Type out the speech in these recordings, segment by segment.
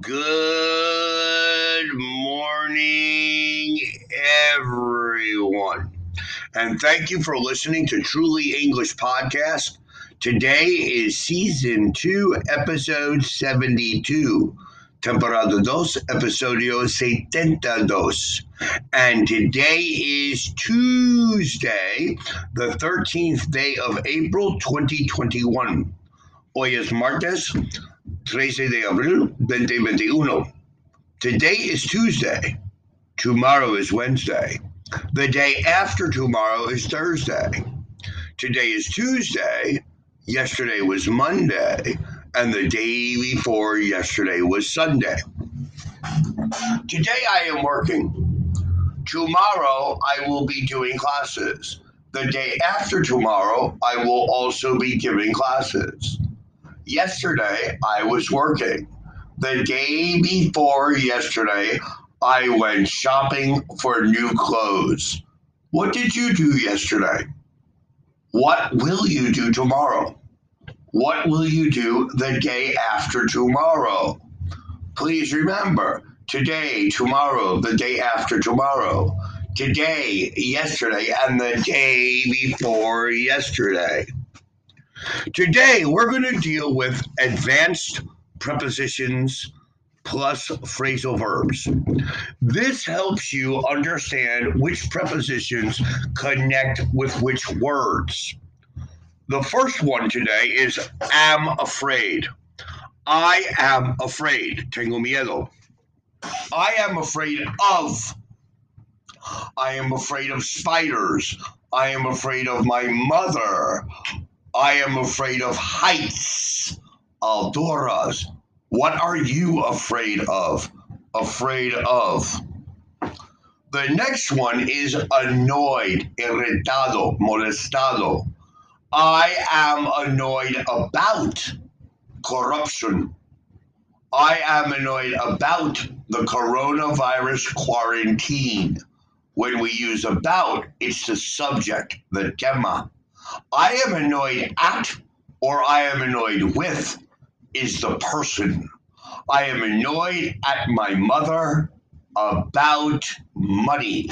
Good morning, everyone. And thank you for listening to Truly English Podcast. Today is season two, episode 72. Temporada dos, episodio 72. And today is Tuesday, the 13th day of April 2021. Hoy es martes 13 de abril 2021. Today is Tuesday. Tomorrow is Wednesday. The day after tomorrow is Thursday. Today is Tuesday. Yesterday was Monday. And the day before yesterday was Sunday. Today I am working. Tomorrow I will be doing classes. The day after tomorrow I will also be giving classes. Yesterday, I was working. The day before yesterday, I went shopping for new clothes. What did you do yesterday? What will you do tomorrow? What will you do the day after tomorrow? Please remember today, tomorrow, the day after tomorrow, today, yesterday, and the day before yesterday. Today, we're going to deal with advanced prepositions plus phrasal verbs. This helps you understand which prepositions connect with which words. The first one today is am afraid. I am afraid. Tengo miedo. I am afraid of. I am afraid of spiders. I am afraid of my mother. I am afraid of heights. Alturas. What are you afraid of? Afraid of. The next one is annoyed, irritado, molestado. I am annoyed about corruption. I am annoyed about the coronavirus quarantine. When we use about, it's the subject, the tema. I am annoyed at or I am annoyed with is the person. I am annoyed at my mother about money.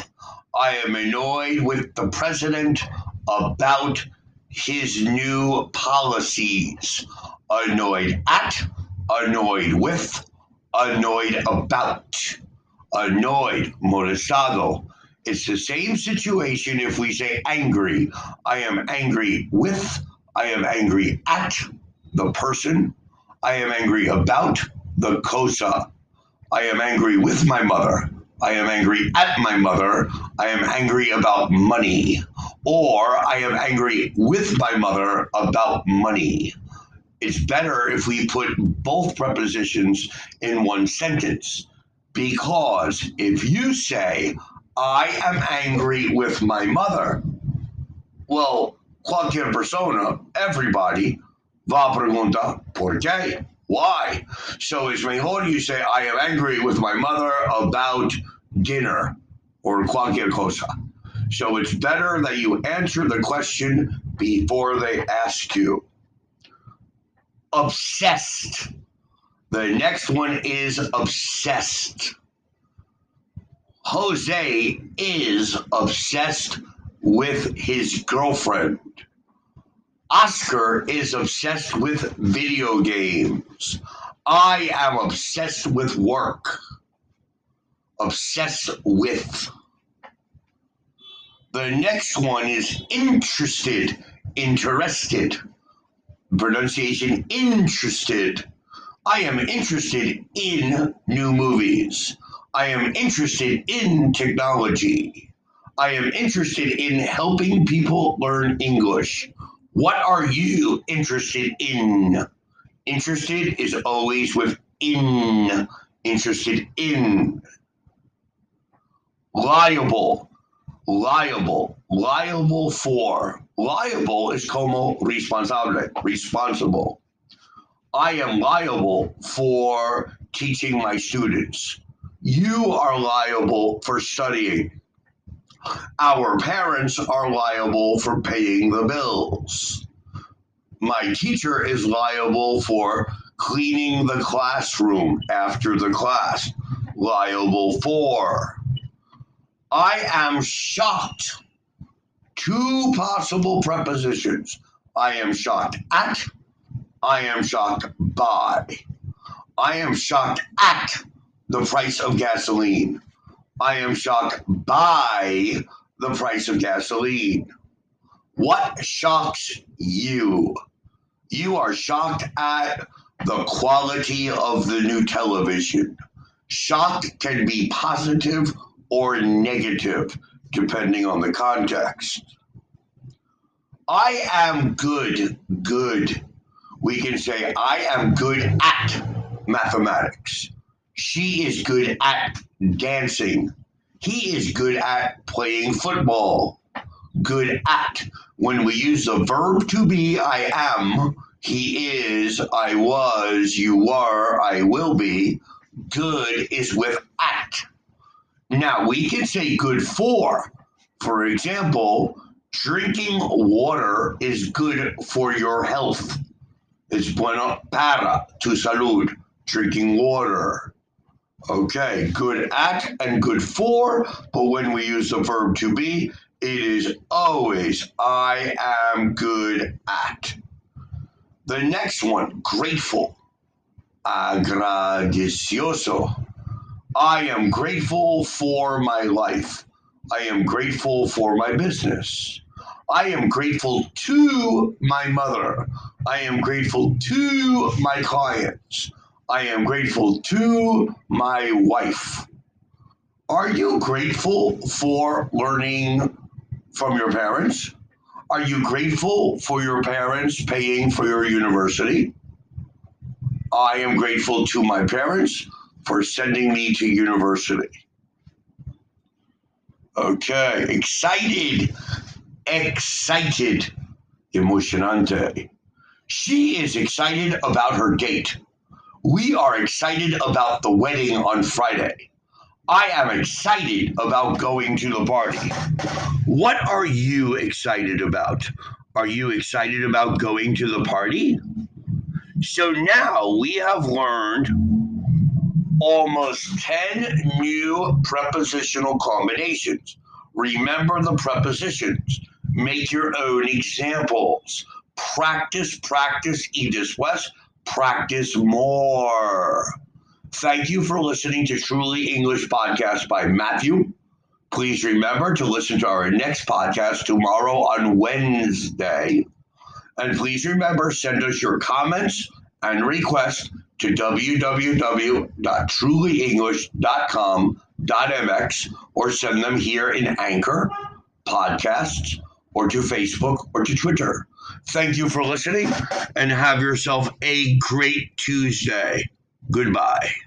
I am annoyed with the president about his new policies. Annoyed at, annoyed with, annoyed about, annoyed, molestado, it's the same situation if we say angry. I am angry with, I am angry at the person, I am angry about the cosa. I am angry with my mother. I am angry at my mother. I am angry about money. Or I am angry with my mother about money. It's better if we put both prepositions in one sentence. Because if you say, I am angry with my mother. Well, cualquier persona, everybody, va a preguntar por qué. Why? So it's mejor you say, I am angry with my mother about dinner or cualquier cosa. So it's better that you answer the question before they ask you. Obsessed. The next one is obsessed. Jose is obsessed with his girlfriend. Oscar is obsessed with video games. I am obsessed with work. Obsessed with. The next one is interested, interested. Pronunciation interested. I am interested in new movies. I am interested in technology. I am interested in helping people learn English. What are you interested in? Interested is always with in. Interested in. Liable. Liable. Liable for. Liable is como responsable. Responsible. I am liable for teaching my students you are liable for studying. Our parents are liable for paying the bills. My teacher is liable for cleaning the classroom after the class. Liable for. I am shocked. Two possible prepositions. I am shocked at. I am shocked by. I am shocked at the price of gasoline. I am shocked by the price of gasoline. What shocks you? You are shocked at the quality of the new television. Shock can be positive or negative, depending on the context. I am good, good. We can say, I am good at mathematics. She is good at dancing. He is good at playing football. Good at. When we use the verb to be, I am, he is, I was, you were, I will be. Good is with at. Now, we can say good for. For example, drinking water is good for your health. It's bueno para tu salud. Drinking water. Okay, good at and good for, but when we use the verb to be, it is always I am good at. The next one, grateful. Agradecioso. I am grateful for my life. I am grateful for my business. I am grateful to my mother. I am grateful to my clients. I am grateful to my wife. Are you grateful for learning from your parents? Are you grateful for your parents paying for your university? I am grateful to my parents for sending me to university. Okay, excited, excited, emocionante. She is excited about her date. We are excited about the wedding on Friday. I am excited about going to the party. What are you excited about? Are you excited about going to the party? So now we have learned almost 10 new prepositional combinations. Remember the prepositions. Make your own examples. Practice, practice, Edith West. Practice more. Thank you for listening to Truly English Podcast by Matthew. Please remember to listen to our next podcast tomorrow on Wednesday. And please remember, send us your comments and requests to www.trulyenglish.com.mx or send them here in Anchor, podcasts, or to Facebook or to Twitter. Thank you for listening and have yourself a great Tuesday. Goodbye.